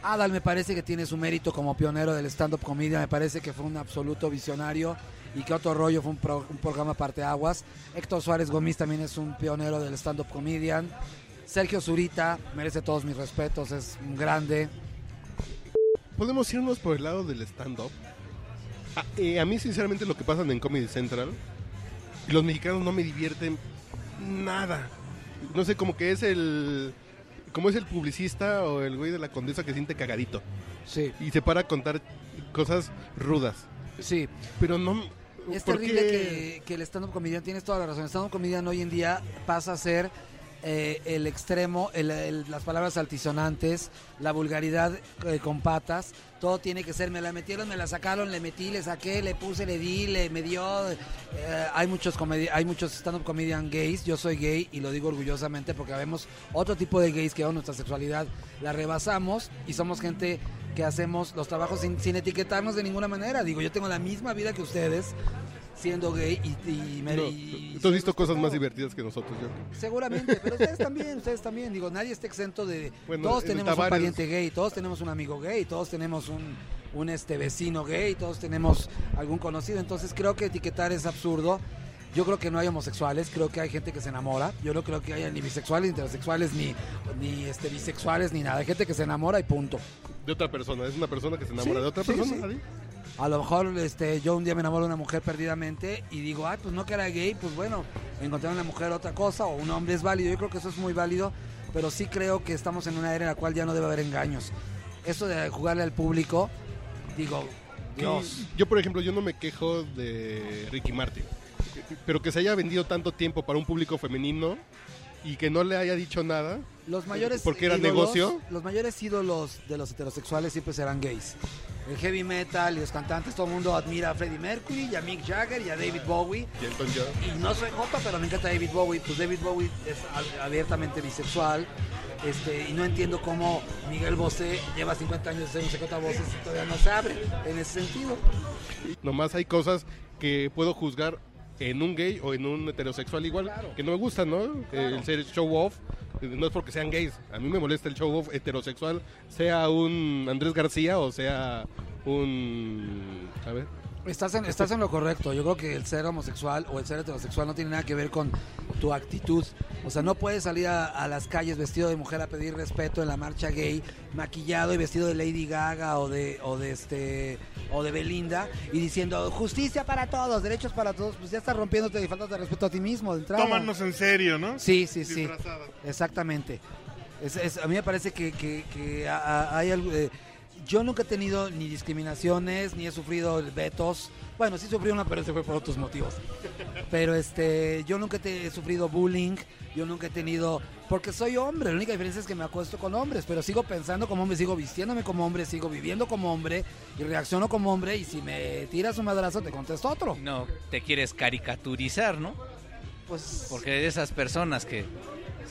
Adal me parece que tiene su mérito como pionero del stand-up comedia, me parece que fue un absoluto visionario y que otro rollo fue un, pro- un programa parteaguas. Héctor Suárez Gómez también es un pionero del stand-up comedian. Sergio Zurita merece todos mis respetos, es un grande. Podemos irnos por el lado del stand-up. A, eh, a mí, sinceramente, lo que pasa en Comedy Central, los mexicanos no me divierten nada. No sé, como que es el. Como es el publicista o el güey de la condesa que siente cagadito. Sí, Y se para a contar cosas rudas. sí. Pero no. Es ¿por terrible que, que el stand-up comedian, tienes toda la razón, el stand-up comedian hoy en día pasa a ser eh, el extremo, el- las palabras altisonantes, la vulgaridad eh, con patas, todo tiene que ser, me la metieron, me la sacaron, le metí, le saqué, le puse, le di, le me dio. eh, hay muchos hay muchos stand-up comedian gays, yo soy gay y lo digo orgullosamente porque vemos otro tipo de gays que aún nuestra sexualidad la rebasamos y somos gente que hacemos los trabajos sin, sin etiquetarnos de ninguna manera. Digo, yo tengo la misma vida que ustedes siendo gay y, y me- No, y- tú has visto cosas más divertidas que nosotros, yo. Seguramente, pero ustedes también, ustedes también. Digo, nadie está exento de... Bueno, todos en tenemos un pariente gay, todos tenemos un amigo gay, todos tenemos un, un este vecino gay, todos tenemos algún conocido. Entonces creo que etiquetar es absurdo. Yo creo que no hay homosexuales, creo que hay gente que se enamora. Yo no creo que haya ni bisexuales, ni intersexuales, ni, ni este, bisexuales, ni nada. Hay gente que se enamora y punto. De otra persona, es una persona que se enamora Sí, de otra sí, persona. sí. A lo mejor este, yo un día me enamoro de una mujer perdidamente y digo, ay, pues no que era gay, pues bueno, encontrar en la mujer otra cosa o un hombre es válido. Yo creo que eso es muy válido, pero sí creo que estamos en una era en la cual ya no debe haber engaños. Eso de jugarle al público, digo, Dios. Yo, por ejemplo, yo no me quejo de Ricky Martin. Pero que se haya vendido tanto tiempo para un público femenino y que no le haya dicho nada. Los mayores ¿Porque era ídolos- negocio? Los mayores ídolos de los heterosexuales siempre serán gays. El heavy metal y los cantantes, todo el mundo admira a Freddie Mercury y a Mick Jagger y a David Bowie. Y Elton John. Y no soy jota, pero me encanta David Bowie. Pues David Bowie es abiertamente bisexual. Este, y no entiendo cómo Miguel Bosé lleva 50 años de ser un secreto a voces y todavía no se abre en ese sentido. Nomás hay cosas que puedo juzgar en un gay o en un heterosexual igual, que no me gusta, ¿no? El ser show off, no es porque sean gays, a mí me molesta el show heterosexual, sea un Andrés García o sea un... A ver. Estás en, estás en lo correcto. Yo creo que el ser homosexual o el ser heterosexual no tiene nada que ver con tu actitud. O sea, no puedes salir a, a las calles vestido de mujer a pedir respeto en la marcha gay, maquillado y vestido de Lady Gaga o de, o de este o de Belinda y diciendo justicia para todos, derechos para todos. Pues ya estás rompiéndote y faltas de respeto a ti mismo de entrada. Tómanos en serio, ¿no? Sí, sí, sí. Disfrazada. Exactamente. Es- es- a mí me parece que, que- hay algo... eh, yo nunca he tenido ni discriminaciones, ni he sufrido vetos. Bueno, sí sufrí una, pero ese fue por otros motivos. Pero este, yo nunca te- he sufrido bullying, yo nunca he tenido... Porque soy hombre, la única diferencia es que me acuesto con hombres, pero sigo pensando como hombre, sigo vistiéndome como hombre, sigo viviendo como hombre y reacciono como hombre y si me tiras un madrazo te contesto otro. No, te quieres caricaturizar, ¿no? Pues... Porque de esas personas que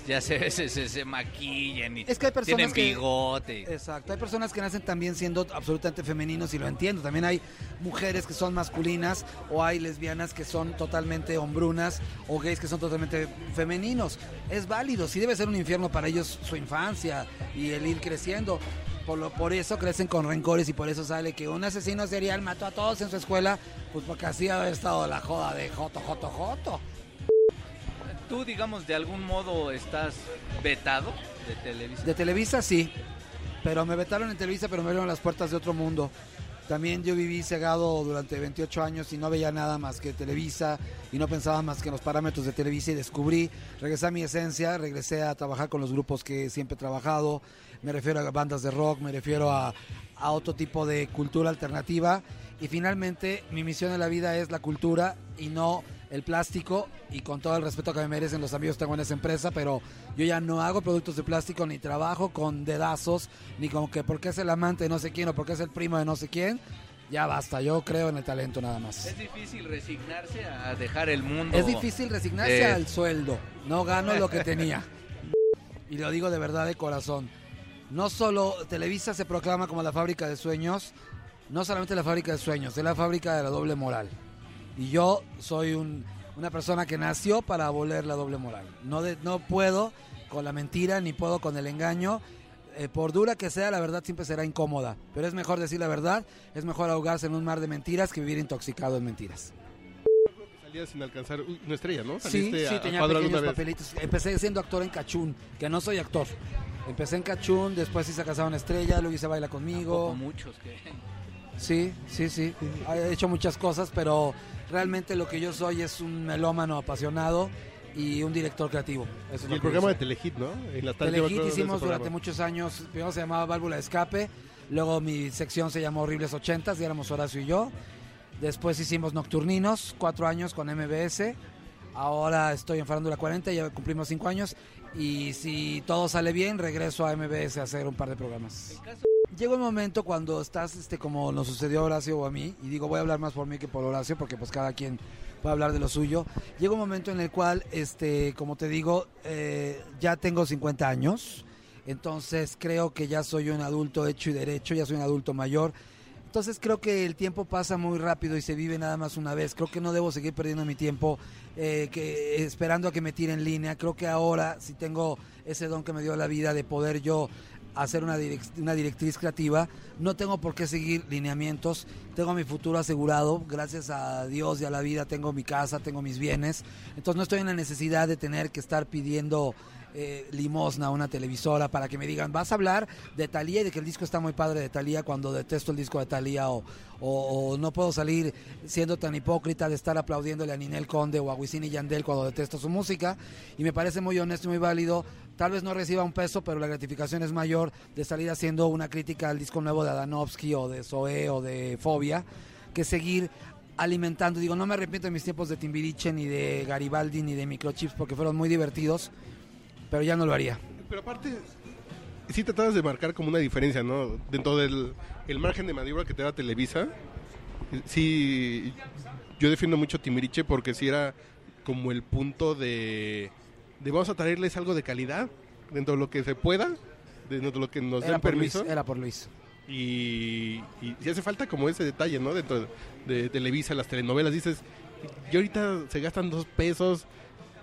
ya se, se, se- se maquillan y Es que hay personas tienen que- bigote. Exacto, hay personas que nacen también siendo absolutamente femeninos y lo entiendo. También hay mujeres que son masculinas o hay lesbianas que son totalmente hombrunas o gays que son totalmente femeninos. Es válido, sí debe ser un infierno para ellos su infancia y el ir creciendo. Por, lo, por eso crecen con rencores y por eso sale que un asesino serial mató a todos en su escuela, pues porque así ha estado la joda de Joto, Joto, Joto. Tú, digamos, de algún modo estás vetado de televisión. De Televisa sí, pero me vetaron en Televisa, pero me abrieron las puertas de otro mundo. También yo viví cegado durante 28 años y no veía nada más que Televisa y no pensaba más que en los parámetros de Televisa y descubrí, regresé a mi esencia, regresé a trabajar con los grupos que siempre he trabajado, me refiero a bandas de rock, me refiero a, a otro tipo de cultura alternativa y finalmente mi misión en la vida es la cultura y no el plástico y con todo el respeto que me merecen los amigos que tengo en esa empresa, pero yo ya no hago productos de plástico ni trabajo con dedazos, ni con que porque es el amante de no sé quién o porque es el primo de no sé quién. Ya basta, yo creo en el talento nada más. Es difícil resignarse a dejar el mundo. Es difícil resignarse al sueldo. No gano lo que tenía. Y lo digo de verdad de corazón. No solo Televisa se proclama como la fábrica de sueños, no solamente la fábrica de sueños, es la fábrica de la doble moral. Y yo soy un- una persona que nació para abolir la doble moral. No, de- no puedo con la mentira ni puedo con el engaño. Eh, por dura que sea, la verdad siempre será incómoda. Pero es mejor decir la verdad, es mejor ahogarse en un mar de mentiras que vivir intoxicado en mentiras. Salías sin alcanzar una estrella, ¿no? Sí, Saliste sí, a- tenía a cuadrar pequeños una vez. papelitos. Empecé siendo actor en Cachún, que no soy actor. Empecé en Cachún, después hice Casado una Estrella, luego hice Baila Tampoco Conmigo. muchos que... Sí, sí, sí. He hecho muchas cosas, pero realmente lo que yo soy es un melómano apasionado y un director creativo. Eso Y el programa de. Telehit, ¿no? En la tarde, yo me Telehit hicimos durante muchos años, primero se llamaba Válvula de Escape, luego mi sección se llamó Horribles Ochentas, y éramos Horacio y yo. Después hicimos Nocturninos, cuatro años con MBS. Ahora estoy en Farándula 40, ya cumplimos cinco años. Y si todo sale bien, regreso a MBS a hacer un par de programas. Llega un momento cuando estás, este, como nos sucedió a Horacio o a mí, y digo, voy a hablar más por mí que por Horacio, porque pues cada quien puede hablar de lo suyo. Llega un momento en el cual, este, como te digo, eh, ya tengo 50 años, entonces creo que ya soy un adulto hecho y derecho, ya soy un adulto mayor. Entonces creo que el tiempo pasa muy rápido y se vive nada más una vez. Creo que no debo seguir perdiendo mi tiempo eh, que, esperando a que me tire en línea. Creo que ahora, si tengo ese don que me dio la vida de poder yo hacer una, una directriz creativa, no tengo por qué seguir lineamientos. Tengo mi futuro asegurado. Gracias a Dios y a la vida tengo mi casa, tengo mis bienes. Entonces no estoy en la necesidad de tener que estar pidiendo eh, limosna a una televisora para que me digan, vas a hablar de Talía y de que el disco está muy padre de Talía cuando detesto el disco de Talía o, no puedo salir siendo tan hipócrita de estar aplaudiéndole a Ninel Conde o a Wisin y Yandel cuando detesto su música y me parece muy honesto y muy válido. Tal vez no reciba un peso, pero la gratificación es mayor de salir haciendo una crítica al disco nuevo de Adanovsky o de Zoé o de Fobia que seguir alimentando. Digo, no me arrepiento de mis tiempos de Timbiriche, ni de Garibaldi, ni de Microchips, porque fueron muy divertidos, pero ya no lo haría. Pero aparte, sí tratabas de marcar como una diferencia, ¿no? Dentro del el margen de maniobra que te da Televisa. Sí, yo defiendo mucho Timiriche porque sí era como el punto de, de vamos a traerles algo de calidad dentro de lo que se pueda, dentro de lo que nos Era den por Luis, permiso. era por Luis. Y, y, y hace falta como ese detalle, ¿no? Dentro de Televisa, las telenovelas, dices, y ahorita se gastan dos pesos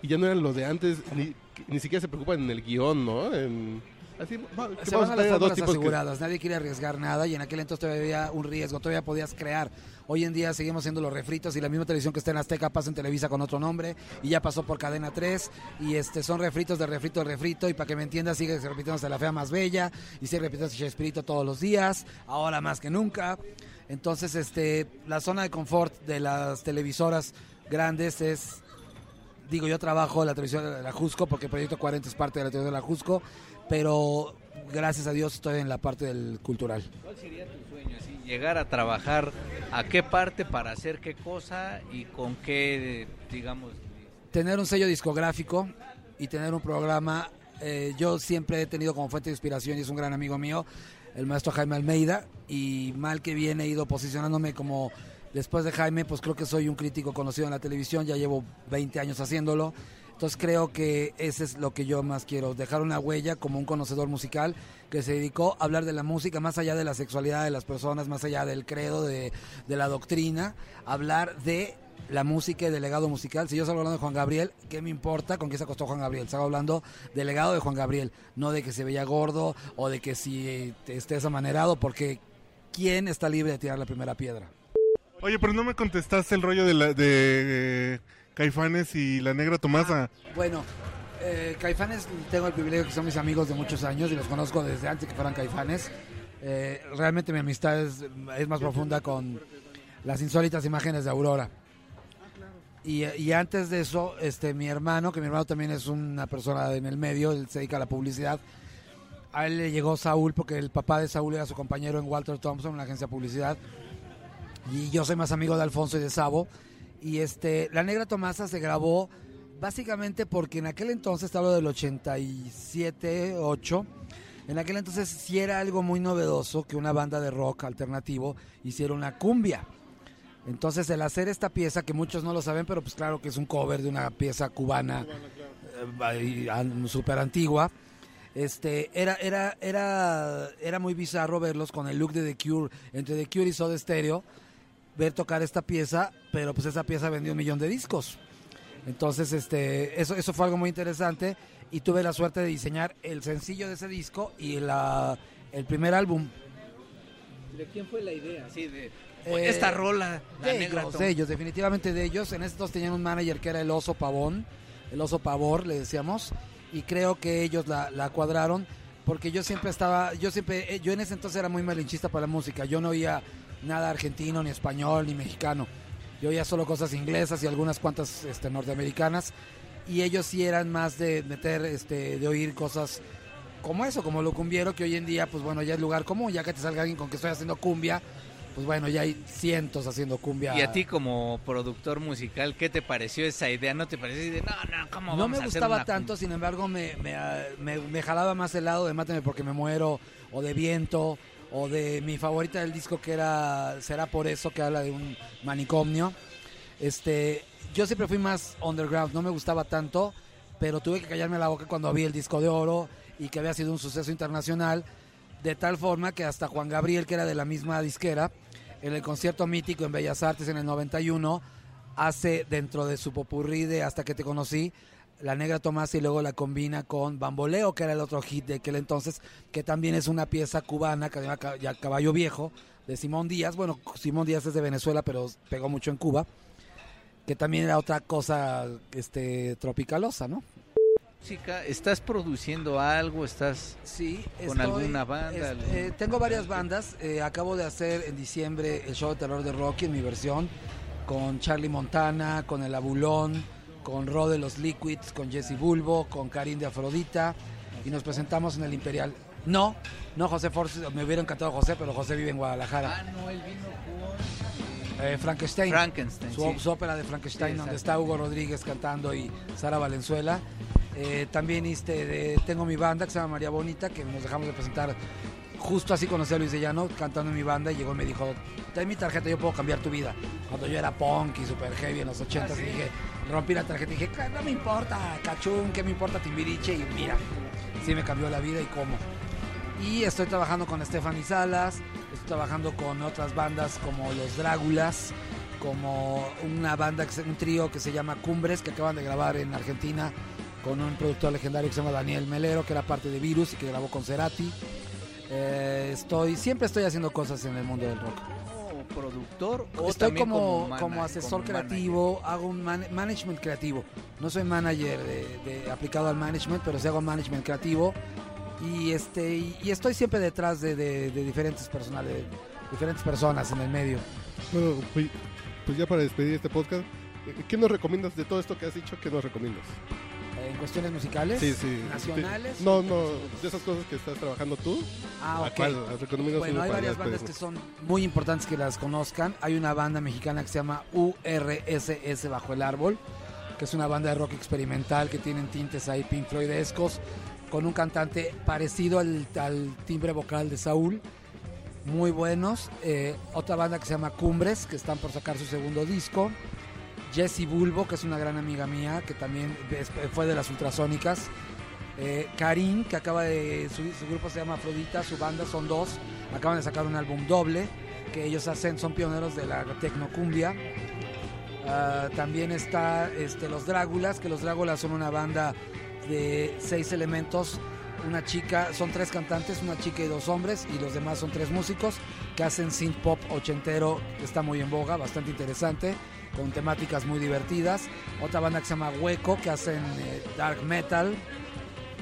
y ya no eran los de antes, ni, ni siquiera se preocupan en el guion, ¿no? En, así, Se vamos van a las a dos que- aseguradas, nadie quiere arriesgar nada y en aquel entonces todavía había un riesgo, todavía podías crear. Hoy en día seguimos siendo los refritos y la misma televisión que está en Azteca pasa en Televisa con otro nombre y ya pasó por Cadena 3 y este son refritos de refrito de refrito y para que me entiendas sigue repitiéndose La Fea Más Bella y sigue repitiéndose Chespirito todos los días, ahora más que nunca. Entonces este la zona de confort de las televisoras grandes es digo, yo trabajo en la televisión de la Jusco porque el Proyecto 40 es parte de la televisión de la Jusco, pero gracias a Dios estoy en la parte del cultural. ¿Cuál sería tu sueño? así, llegar a trabajar a qué parte para hacer qué cosa y con qué, digamos, Tener un sello discográfico y tener un programa, eh, yo siempre he tenido como fuente de inspiración y es un gran amigo mío, el maestro Jaime Almeida, y mal que bien he ido posicionándome como, después de Jaime, pues creo que soy un crítico conocido en la televisión, ya llevo 20 años haciéndolo. Entonces creo que ese es lo que yo más quiero, dejar una huella como un conocedor musical que se dedicó a hablar de la música más allá de la sexualidad de las personas, más allá del credo, de, la doctrina, hablar de la música y del legado musical. Si yo salgo hablando de Juan Gabriel, ¿qué me importa con qué se acostó Juan Gabriel? Salgo hablando del legado de Juan Gabriel, no de que se veía gordo o de que si estés amanerado, porque ¿quién está libre de tirar la primera piedra? Oye, pero no me contestaste el rollo de, la, de eh, Caifanes y la negra Tomasa. Bueno, eh, Caifanes tengo el privilegio que son mis amigos de muchos años y los conozco desde antes que fueran Caifanes. Eh, realmente mi amistad es, más profunda con las insólitas imágenes de Aurora. Y, y antes de eso, este, mi hermano, que mi hermano también es una persona en el medio, él se dedica a la publicidad. A él le llegó Saúl porque el papá de Saúl era su compañero en Walter Thompson, en la agencia de publicidad. Y yo soy más amigo de Alfonso y de Sabo. Y este, La Negra Tomasa se grabó básicamente porque en aquel entonces, hablo del 87, 8, en aquel entonces sí era algo muy novedoso que una banda de rock alternativo hiciera una cumbia. Entonces el hacer esta pieza, que muchos no lo saben, pero pues claro que es un cover de una pieza cubana eh, súper antigua, este, era, era, era, era muy bizarro verlos con el look de The Cure, entre The Cure y Soda Stereo, ver tocar esta pieza, pero pues esa pieza vendió un millón de discos. Entonces, este, eso, eso fue algo muy interesante y tuve la suerte de diseñar el sencillo de ese disco y la, el primer álbum. ¿De quién fue la idea? Así de Eh, esta rola, la de negra ellos, de ellos, definitivamente de ellos. En estos tenían un manager que era el oso pavón, el oso pavor, le decíamos, y creo que ellos la, la cuadraron porque yo siempre estaba, yo siempre, eh, yo en ese entonces era muy malinchista para la música. Yo no oía nada argentino, ni español, ni mexicano. Yo oía solo cosas inglesas y algunas cuantas este, norteamericanas. Y ellos sí eran más de meter, este, de oír cosas como eso, como lo cumbiero, que hoy en día, pues bueno, ya es lugar común, ya que te salga alguien con que estoy haciendo cumbia, pues bueno, ya hay cientos haciendo cumbia. Y a ti como productor musical, ¿qué te pareció esa idea? ¿No te pareció de, no, no, ¿cómo No vamos me a hacer gustaba una tanto, cumbia"? sin embargo, me, me, me- me jalaba más el lado de Máteme porque me muero, o de Viento, o de mi favorita del disco que era Será por eso, que habla de un manicomio. Este, yo siempre fui más underground, no me gustaba tanto, pero tuve que callarme la boca cuando vi el disco de oro y que había sido un suceso internacional, de tal forma que hasta Juan Gabriel, que era de la misma disquera, en el concierto mítico en Bellas Artes en el 91, hace dentro de su popurrí de Hasta que te conocí, La Negra Tomás y luego la combina con Bamboleo, que era el otro hit de aquel entonces, que también es una pieza cubana, que se llama Caballo Viejo, de Simón Díaz. Bueno, Simón Díaz es de Venezuela, pero pegó mucho en Cuba, que también era otra cosa este, tropicalosa, ¿no? Música, ¿Estás produciendo algo? ¿Estás Sí, ¿Con alguna banda, es- eh, tengo varias bandas. eh, acabo de hacer en diciembre el show de terror de Rocky en mi versión, con Charlie Montana, con El Abulón, con Rod de los Liquids, con Jesse Bulbo, con Karim de Afrodita, y nos presentamos en el Imperial. No, no José Force, me hubiera encantado José, pero José vive en Guadalajara. Ah, no, él vino con Eh, Frankenstein. Frankenstein. su, sí. su ópera de Frankenstein, Sí, donde está Hugo Rodríguez cantando y Sara Valenzuela. Eh, también este, de- tengo mi banda que se llama María Bonita, que nos dejamos de presentar. Justo así conocí a Luis de Llano cantando en mi banda y llegó y me dijo, ten mi tarjeta, yo puedo cambiar tu vida. Cuando yo era punk y super heavy en los 80 Ah, sí. dije, rompí la tarjeta y dije, "Claro, no me importa, cachún, ¿qué me importa Timbiriche? Y mira, sí me cambió la vida y cómo. Y estoy trabajando con Stephanie Salas, estoy trabajando con otras bandas como Los Drágulas, como una banda, un trío que se llama Cumbres, que acaban de grabar en Argentina con un productor legendario que se llama Daniel Melero, que era parte de Virus y que grabó con Cerati. Eh, estoy, siempre estoy haciendo cosas en el mundo del rock. ¿Como productor o Estoy también como, como asesor como manager? creativo, hago un man- management creativo. No soy manager de, de- aplicado al management, pero sí hago management creativo. Y este y, y estoy siempre detrás de, de- de diferentes personas, de diferentes personas en el medio. Bueno, pues, pues ya para despedir este podcast, eh, ¿qué nos recomiendas de todo esto que has dicho? ¿Qué nos recomiendas? En cuestiones musicales, Sí, sí. nacionales. No, no, de esas cosas que estás trabajando tú. Ah, ¿A ok. cuál? Bueno, hay varias bandas que son muy importantes que las conozcan. Hay una banda mexicana que se llama URSS Bajo el Árbol, que es una banda de rock experimental que tienen tintes ahí Pink Floydescos, con un cantante parecido al, al timbre vocal de Saúl. Muy buenos. Eh, otra banda que se llama Cumbres, que están por sacar su segundo disco. Jessie Bulbo, que es una gran amiga mía, que también fue de las ultrasónicas. Eh, Karim, que acaba de. Su, grupo se llama Afrodita, su banda son dos. Acaban de sacar un álbum doble. Que ellos hacen, son pioneros de la tecnocumbia. Ah, también está este, Los Drágulas, que los Drágulas son una banda de seis elementos. Una chica, son tres cantantes, una chica y dos hombres, y los demás son tres músicos que hacen synth pop ochentero, está muy en boga, bastante interesante, con temáticas muy divertidas. Otra banda que se llama Hueco, que hacen eh, dark metal.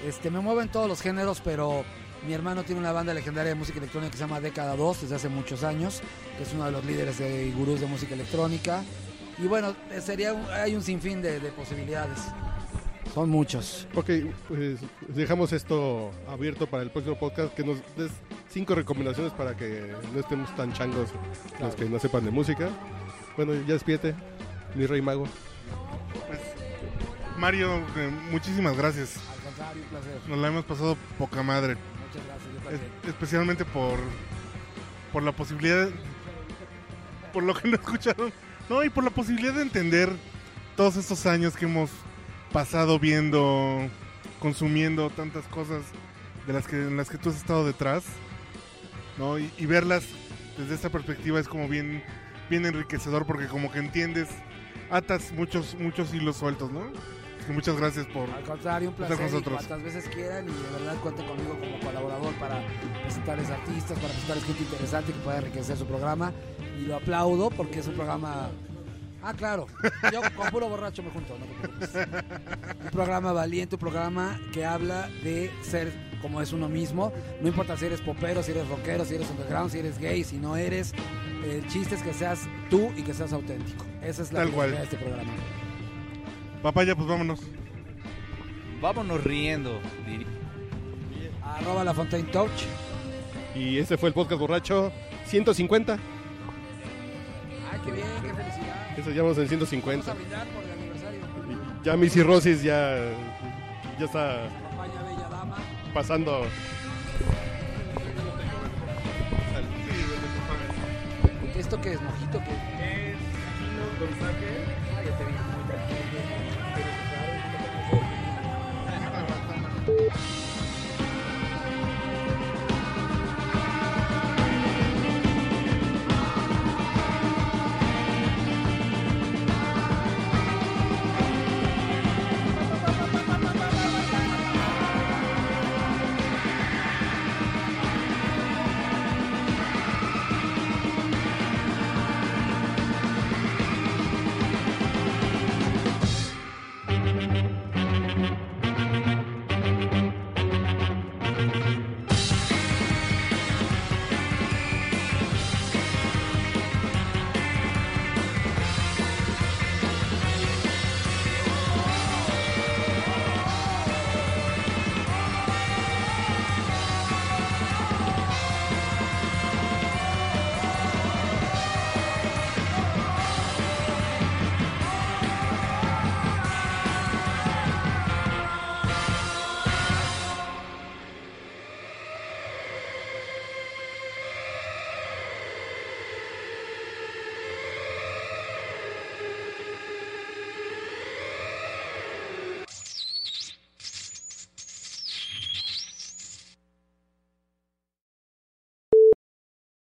Este, me mueven todos los géneros, pero mi hermano tiene una banda legendaria de música electrónica que se llama Década 2 desde hace muchos años, que es uno de los líderes de gurús de música electrónica. Y bueno, eh, sería un- hay un sinfín de, de posibilidades. Son muchos. Ok, pues dejamos esto abierto para el próximo podcast. Que nos des cinco recomendaciones para que no estemos tan changos los que no sepan de música. Bueno, ya despídete, mi rey mago. Pues, Mario, eh, muchísimas gracias. Al contrario, un placer. Nos la hemos pasado poca madre. Muchas gracias. yo también. especialmente por, por la posibilidad, por lo que no escucharon, no, y por la posibilidad de entender todos estos años que hemos pasado viendo, consumiendo tantas cosas de las que, en las que tú has estado detrás, ¿no? Y, y verlas desde esta perspectiva es como bien, bien enriquecedor porque como que entiendes, atas muchos, muchos hilos sueltos, ¿no? Así que muchas gracias por... Al contrario, un estar placer. con y nosotros. cuantas veces quieran y de verdad cuenten conmigo como colaborador para presentarles artistas, para presentarles gente interesante que pueda enriquecer su programa. Y lo aplaudo porque es un programa. Ah, claro. Yo con puro borracho me junto. no. Un programa valiente, un programa que habla de ser como es uno mismo. No importa si eres popero, si eres rockero, si eres underground, si eres gay, si no eres. El chiste es que seas tú y que seas auténtico. Esa es la Tal cual. de este programa. Papaya, pues vámonos. Vámonos riendo, diría. Arroba la Fontaine Touch. Y este fue el podcast borracho 150. Ay, qué bien, qué felicidad. Eso ya vamos en Vamos a 150. brindar por el aniversario. Y Ya mi cirrosis ya, ya está Bella Dama. pasando. ¿Esto qué es? ¿Mojito? ¿Qué? Es muy tranquilo.